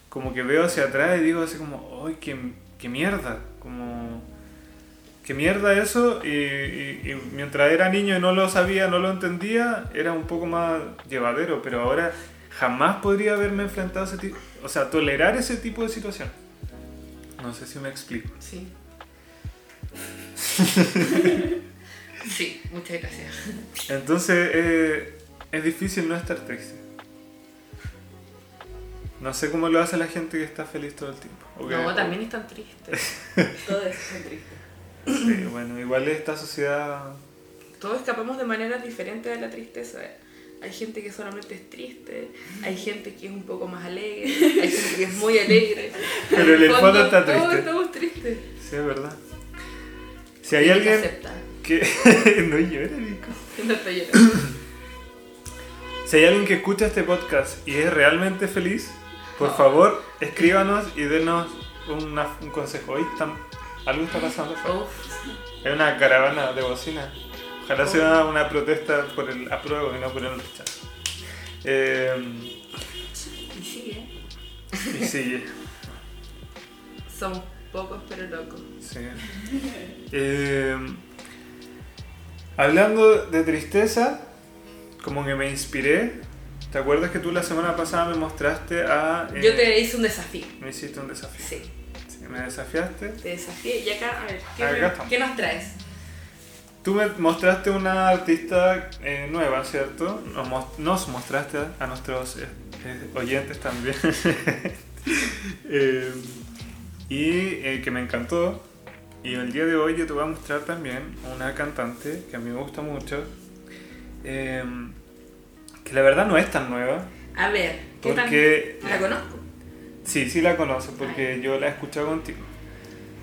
Speaker 2: como que veo hacia atrás y digo así como, ¡ay, qué, qué mierda! Como, qué mierda eso. Y, y- y mientras era niño y no lo sabía, no lo entendía, era un poco más llevadero, pero ahora jamás podría haberme enfrentado a ese tipo, o sea, tolerar ese tipo de situación. No sé si me explico.
Speaker 1: Sí. <laughs> sí, muchas gracias.
Speaker 2: Entonces eh, es difícil no estar triste. No sé cómo lo hace la gente que está feliz todo el tiempo.
Speaker 1: No, también están tristes. <laughs>
Speaker 3: Todo eso es triste.
Speaker 2: Sí, bueno, igual esta sociedad...
Speaker 1: Todos escapamos de maneras diferentes de la tristeza. Hay gente que solamente es triste, hay gente que es un poco más alegre, hay gente que es muy alegre. <laughs>
Speaker 2: Pero el fondo está
Speaker 1: Todos
Speaker 2: triste.
Speaker 1: estamos tristes.
Speaker 2: Sí, es verdad. Si hay alguien. Que... <laughs> no llores, Nico.
Speaker 1: No estoy llorando.
Speaker 2: Si hay alguien que escucha este podcast y es realmente feliz, por favor, escríbanos y denos una- un consejo. Hoy algo está pasando. afuera.
Speaker 1: Uf,
Speaker 2: Hay una caravana de bocina. Ojalá sea una protesta por el apruebo y no por el rechazo. Eh,
Speaker 1: y sigue.
Speaker 2: y sigue.
Speaker 1: Somos pocos pero locos.
Speaker 2: Sí. Eh, hablando de tristeza, como que me inspiré. ¿Te acuerdas que tú la semana pasada me mostraste a... eh,
Speaker 1: Yo te hice un desafío.
Speaker 2: Me hiciste un desafío.
Speaker 1: Sí,
Speaker 2: Sí, me desafiaste.
Speaker 1: te desafié. Y acá, a ver, ¿qué,
Speaker 2: Acá
Speaker 1: me-
Speaker 2: estamos.
Speaker 1: ¿qué nos traes?
Speaker 2: Tú me mostraste una artista eh, nueva, ¿cierto? Nos, mos- nos mostraste a nuestros eh, oyentes también. <laughs> Y que me encantó. Y el día de hoy yo te voy a mostrar también una cantante que a mí me gusta mucho. eh, que la verdad no es tan nueva.
Speaker 1: A ver, ¿qué
Speaker 2: Porque?
Speaker 1: ¿La conozco?
Speaker 2: Sí, sí la conozco porque yo la he escuchado contigo.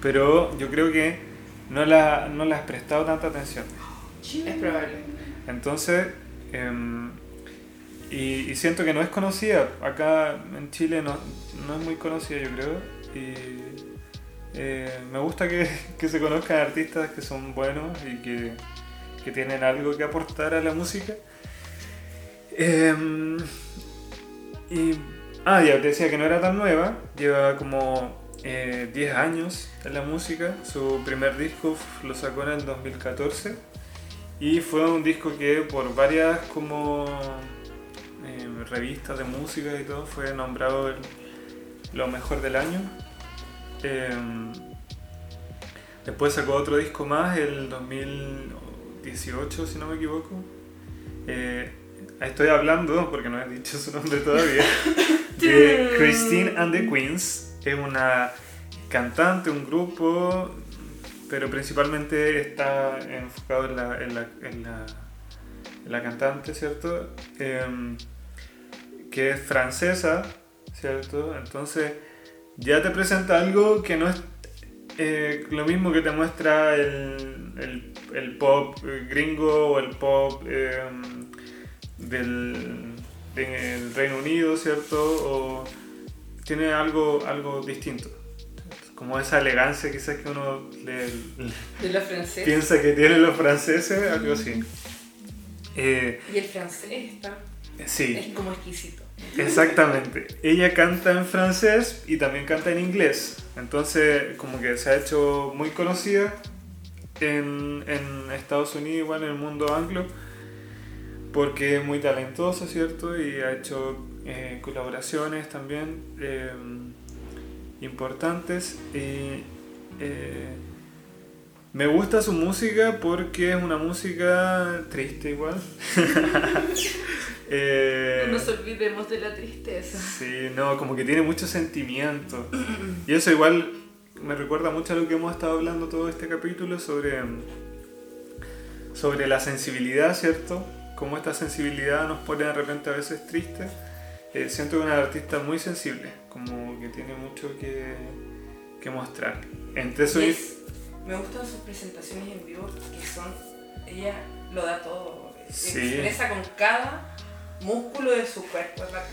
Speaker 2: Pero yo creo que no la, no la has prestado tanta atención.
Speaker 1: Es probable.
Speaker 2: Entonces, em, y, y siento que no es conocida. Acá en Chile no, no es muy conocida, yo creo. Y eh, me gusta <laughs> que, se conozcan artistas que son buenos y que, que tienen algo que aportar a la música. Em, y, ah, ya te decía que no era tan nueva. Lleva como eh, 10 años en la música. Su primer disco lo sacó en el 2014. Y fue un disco que por varias como eh, revistas de música y todo, fue nombrado el- lo mejor del año. Em, después sacó otro disco más, el 2018, si no me equivoco. Eh, estoy hablando, porque no he dicho su nombre todavía, <laughs> de Christine and the Queens. Es una cantante, un grupo, pero principalmente está enfocado en la, en la, en la, en la cantante, ¿cierto? Em, que es francesa, ¿cierto? Entonces ya te presenta algo que no es eh, lo mismo que te muestra el, el- el pop eh, gringo o el pop em, del, del Reino Unido, ¿cierto? O tiene algo, algo distinto. Como esa elegancia quizás que uno le, piensa que tienen los franceses, algo así. Eh,
Speaker 1: Y el francés está.
Speaker 2: sí,
Speaker 1: Es como exquisito.
Speaker 2: Exactamente. Ella canta en francés y también canta en inglés. Entonces, como que se ha hecho muy conocida en, Estados Unidos, igual en el mundo anglo, porque es muy talentosa, ¿cierto? Y ha hecho eh, colaboraciones también eh, importantes. Eh, me gusta su música porque es una música triste igual. <laughs> Eh,
Speaker 1: No nos olvidemos de la tristeza.
Speaker 2: Sí, no, como que tiene mucho sentimiento. Y eso igual me recuerda mucho a lo que hemos estado hablando todo este capítulo sobre, sobre la sensibilidad, ¿cierto? Cómo esta sensibilidad nos pone de repente a veces tristes. Eh, siento que es una artista muy sensible, como que tiene mucho que, que mostrar. Entre eso
Speaker 1: es- me gustan sus presentaciones en vivo que son. Ella lo da todo.
Speaker 2: Sí.
Speaker 1: Expresa con cada músculo de su cuerpo. es bacán.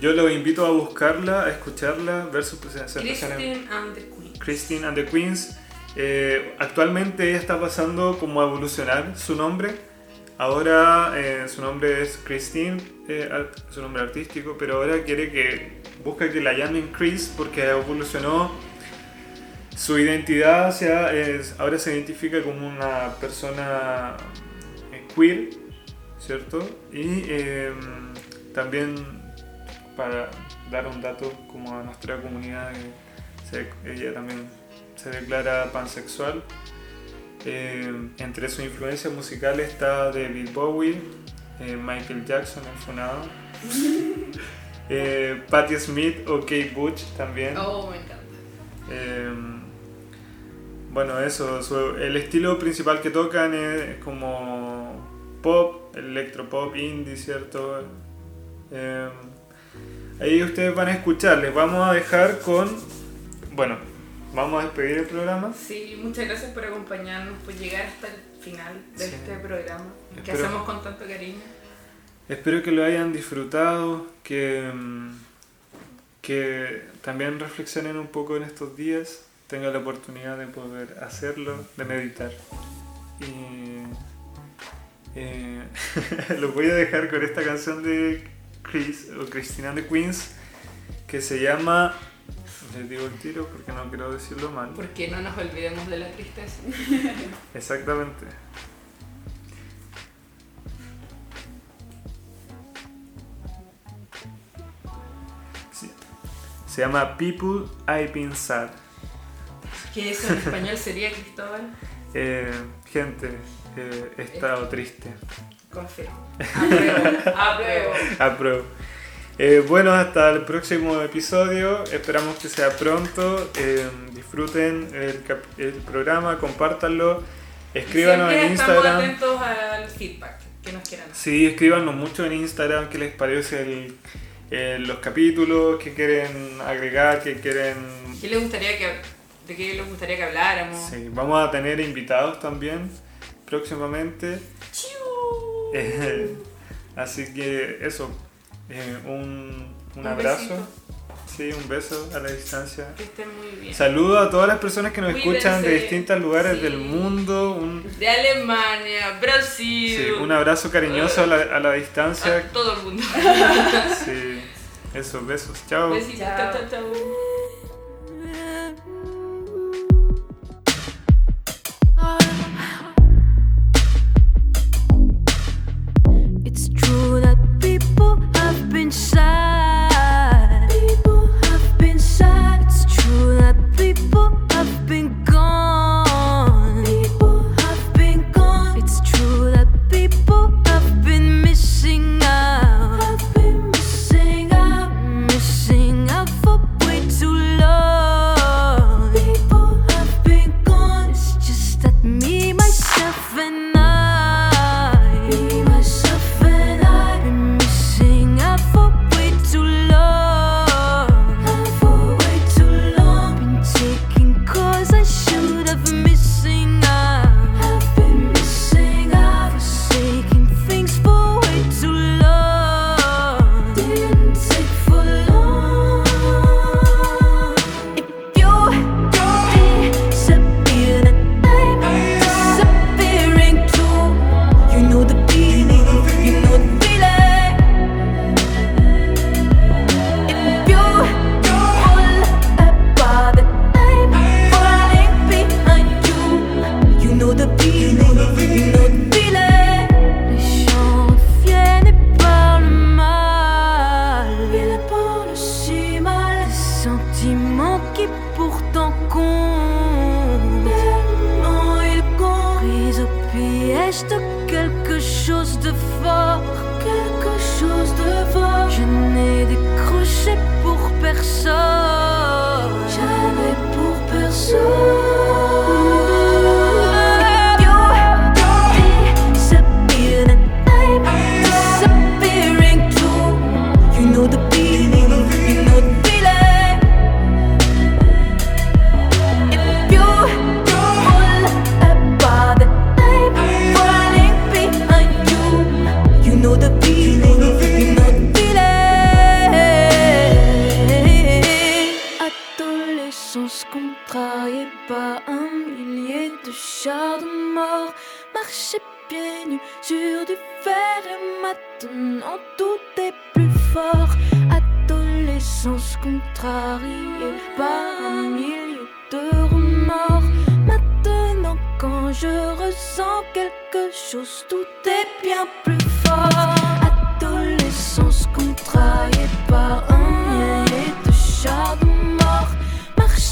Speaker 2: Yo los invito a buscarla, a escucharla, ver sus presentaciones.
Speaker 1: Christine and the Queen.
Speaker 2: Christine and the Queens. Eh, actualmente ella está pasando como a evolucionar su nombre. Ahora eh, su nombre es Christine, eh, su nombre artístico, pero ahora quiere que busca que la llamen Chris porque evolucionó su identidad hacia, es- ahora se identifica como una persona queer, ¿cierto? Y eh, también para dar un dato como a nuestra comunidad, eh, se- ella también se declara pansexual. Eh, entre sus influencias musicales está David Bowie, eh, Michael Jackson, el funado, <laughs> eh, Patti Smith o Kate Bush también.
Speaker 1: Oh, me encanta.
Speaker 2: Eh, bueno, eso, su- el estilo principal que tocan es como pop, electropop, indie, ¿cierto? Eh, ahí ustedes van a escuchar, les vamos a dejar con, bueno, vamos a despedir el programa.
Speaker 1: Sí, muchas gracias por acompañarnos, por llegar hasta el final de
Speaker 2: Sí.
Speaker 1: este programa que hacemos con tanto cariño.
Speaker 2: Espero que lo hayan disfrutado, que, mm, que también reflexionen un poco en estos días, tengan la oportunidad de poder hacerlo, de meditar. Y eh, <laughs> los voy a dejar con esta canción de Chris o Christina de Queens que se llama, les digo el tiro porque no quiero decirlo mal.
Speaker 1: Porque no nos olvidemos de la tristeza. <laughs>
Speaker 2: Exactamente. Sí. Se llama People I've Been Sad.
Speaker 1: Que eso en español sería Cristóbal. <laughs>
Speaker 2: Eh, gente, eh, he estado triste.
Speaker 1: Confirmo. Apruebo. Apruebo.
Speaker 2: Apruebo. Eh, bueno, hasta el próximo episodio. Esperamos que sea pronto. Eh, disfruten el, cap- el programa, compártanlo. Escríbanos
Speaker 1: Siempre
Speaker 2: en
Speaker 1: estamos
Speaker 2: Instagram.
Speaker 1: atentos al feedback que nos quieran.
Speaker 2: Sí, escríbanos mucho en Instagram qué les parece el- eh, los capítulos, qué quieren agregar, qué quieren...
Speaker 1: ¿Qué les gustaría que, ¿De qué les gustaría que habláramos?
Speaker 2: Sí, vamos a tener invitados también próximamente. Eh, <laughs> así que eso, eh, un, un
Speaker 1: Un
Speaker 2: abrazo.
Speaker 1: besito.
Speaker 2: Sí, un beso a la distancia.
Speaker 1: Que estén muy bien.
Speaker 2: Saludo a todas las personas que nos escuchan de distintos lugares
Speaker 1: Sí.
Speaker 2: del mundo. Un,
Speaker 1: De Alemania, Brasil.
Speaker 2: sí, un abrazo cariñoso a la, a la
Speaker 1: a
Speaker 2: distancia.
Speaker 1: todo el mundo. <laughs>
Speaker 2: Sí, esos besos. Chao.
Speaker 1: Besitos.
Speaker 3: Chao.
Speaker 1: Chao, chao,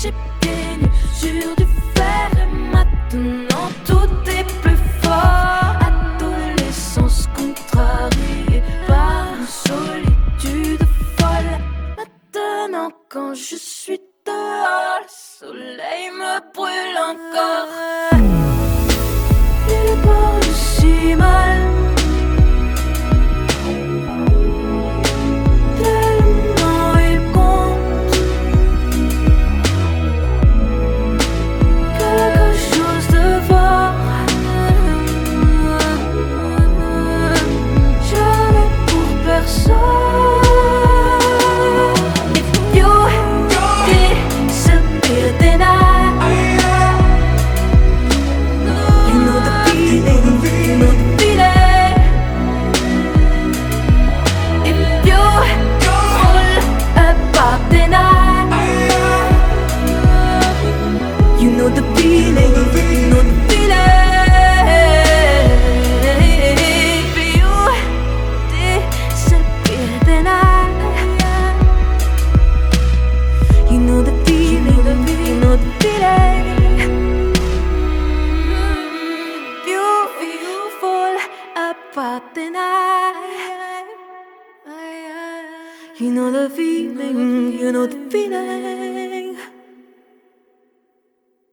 Speaker 7: Marcher pieds nus sur du fer et maintenant